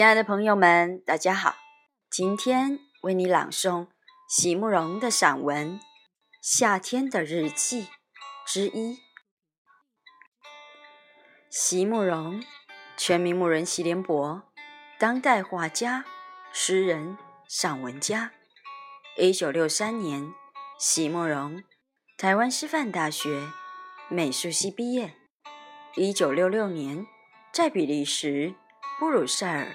亲爱的朋友们，大家好！今天为你朗诵席慕容的散文《夏天的日记》之一。席慕容，全名慕人席联博，当代画家、诗人、散文家。一九六三年，席慕容台湾师范大学美术系毕业。一九六六年，在比利时。布鲁塞尔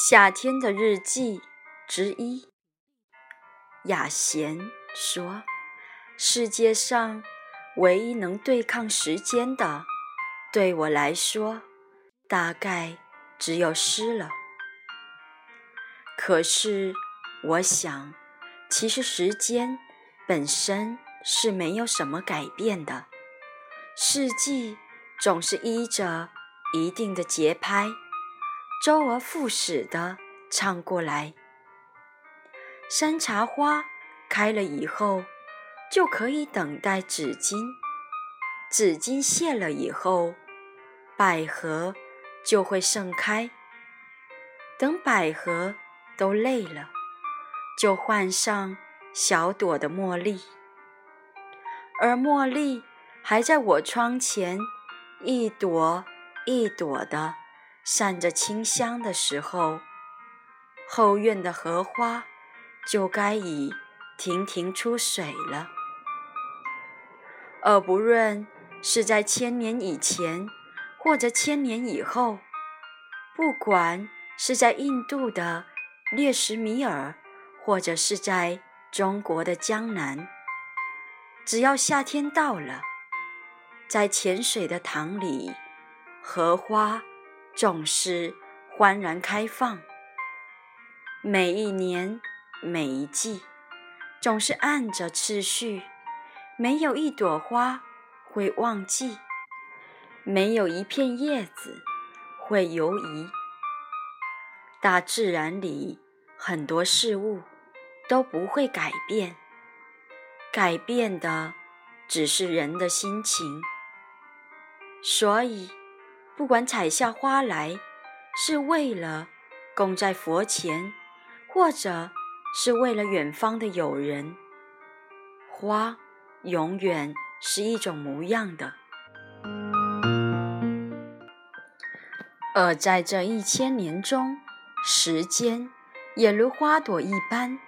夏天的日记之一，雅贤说：“世界上唯一能对抗时间的，对我来说，大概只有诗了。可是，我想，其实时间本身是没有什么改变的，四季总是依着一定的节拍。”周而复始的唱过来。山茶花开了以后，就可以等待纸巾；纸巾谢了以后，百合就会盛开。等百合都累了，就换上小朵的茉莉。而茉莉还在我窗前，一朵一朵的。散着清香的时候，后院的荷花就该已亭亭出水了。而不论是在千年以前，或者千年以后，不管是在印度的列什米尔，或者是在中国的江南，只要夏天到了，在浅水的塘里，荷花。总是欢然开放，每一年每一季，总是按着次序，没有一朵花会忘记，没有一片叶子会游移。大自然里很多事物都不会改变，改变的只是人的心情，所以。不管采下花来，是为了供在佛前，或者是为了远方的友人，花永远是一种模样的。而在这一千年中，时间也如花朵一般，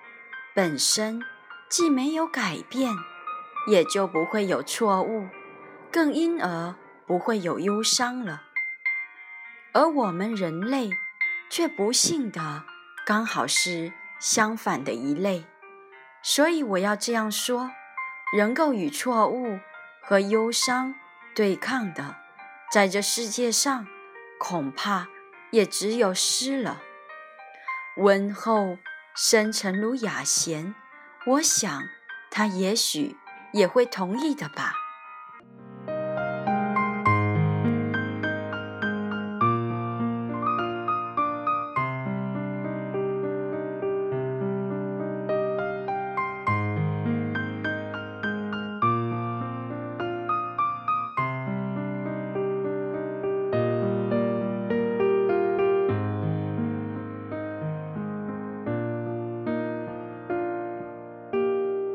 本身既没有改变，也就不会有错误，更因而不会有忧伤了。而我们人类，却不幸的刚好是相反的一类，所以我要这样说：能够与错误和忧伤对抗的，在这世界上，恐怕也只有诗了。温厚深沉如雅贤，我想他也许也会同意的吧。